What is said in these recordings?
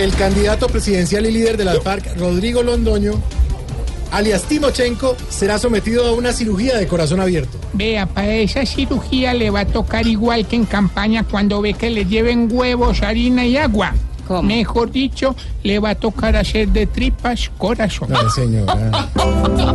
El candidato presidencial y líder de la FARC, Rodrigo Londoño, alias Timochenko, será sometido a una cirugía de corazón abierto. Vea, para esa cirugía le va a tocar igual que en campaña cuando ve que le lleven huevos, harina y agua. Mejor dicho, le va a tocar hacer de tripas corazón. Ay, señora.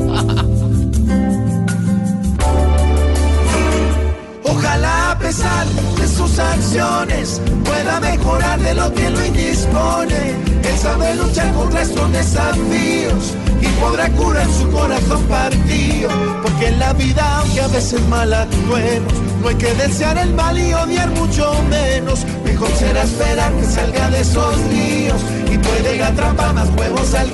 mejorar de lo que lo indispone. Él sabe luchar contra estos desafíos y podrá curar su corazón partido. Porque en la vida, aunque a veces mal actuemos, no hay que desear el mal y odiar mucho menos. Mejor será esperar que salga de esos líos y puede atrapar más huevos al.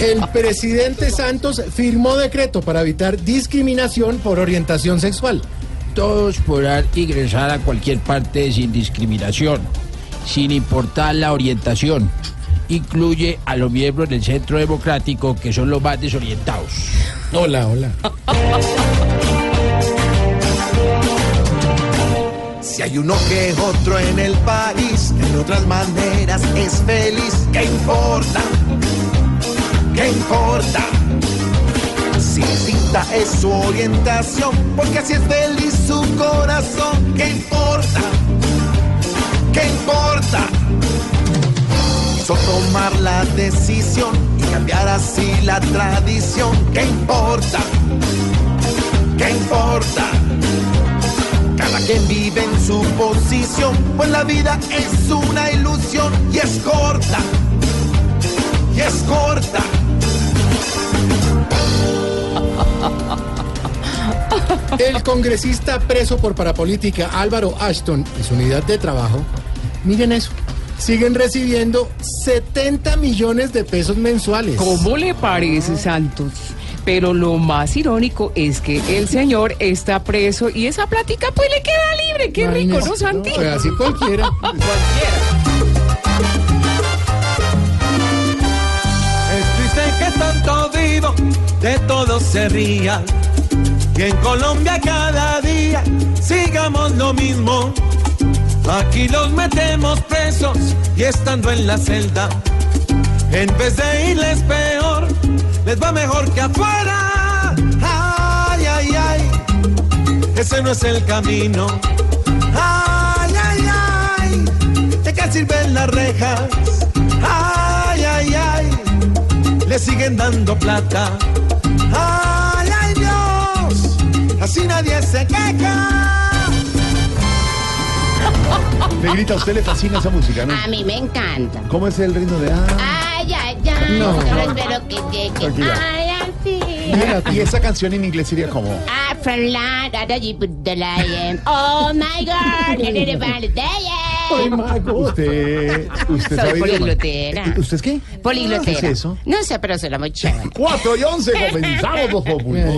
El presidente Santos firmó decreto para evitar discriminación por orientación sexual. Todos podrán ingresar a cualquier parte sin discriminación, sin importar la orientación. Incluye a los miembros del Centro Democrático que son los más desorientados. Hola, hola. Si hay uno que otro en el país, de otras maneras es feliz. ¿Qué importa? ¿Qué importa? Si distinta es su orientación, porque así es feliz su corazón. ¿Qué importa? ¿Qué importa? Quiso tomar la decisión y cambiar así la tradición. ¿Qué importa? ¿Qué importa? Cada quien vive en su posición, pues la vida es una ilusión y es corta. Y es corta. El congresista preso por parapolítica Álvaro Ashton y su unidad de trabajo, miren eso, siguen recibiendo 70 millones de pesos mensuales. ¿Cómo le parece, Santos? Pero lo más irónico es que el señor está preso y esa plática pues le queda libre. Qué rico, ¿no, Santi? Pues así cualquiera. Es triste que tanto vivo de todo se ría. Y en Colombia cada día sigamos lo mismo. Aquí los metemos presos y estando en la celda. En vez de irles peor, les va mejor que afuera. Ay, ay, ay. Ese no es el camino. Ay, ay, ay. ¿De qué sirven las rejas? Ay, ay, ay le siguen dando plata. ¡Ay! Así nadie se queja. Negrita, a usted le fascina esa música, ¿no? A mí me encanta. ¿Cómo es el ritmo de ah? Ay, ay, ay. No. Solo espero que llegue. Tranquila. Ay, ay, sí. Mira, y esa canción en inglés sería como Ah, from da, you put the lion. Oh my God. usted, usted Soy sabe idioma. poliglotera. ¿Usted es qué? Poliglotera. ¿Qué es eso? No sé, pero suena muy chévere. 4 y 11 comenzamos los populares.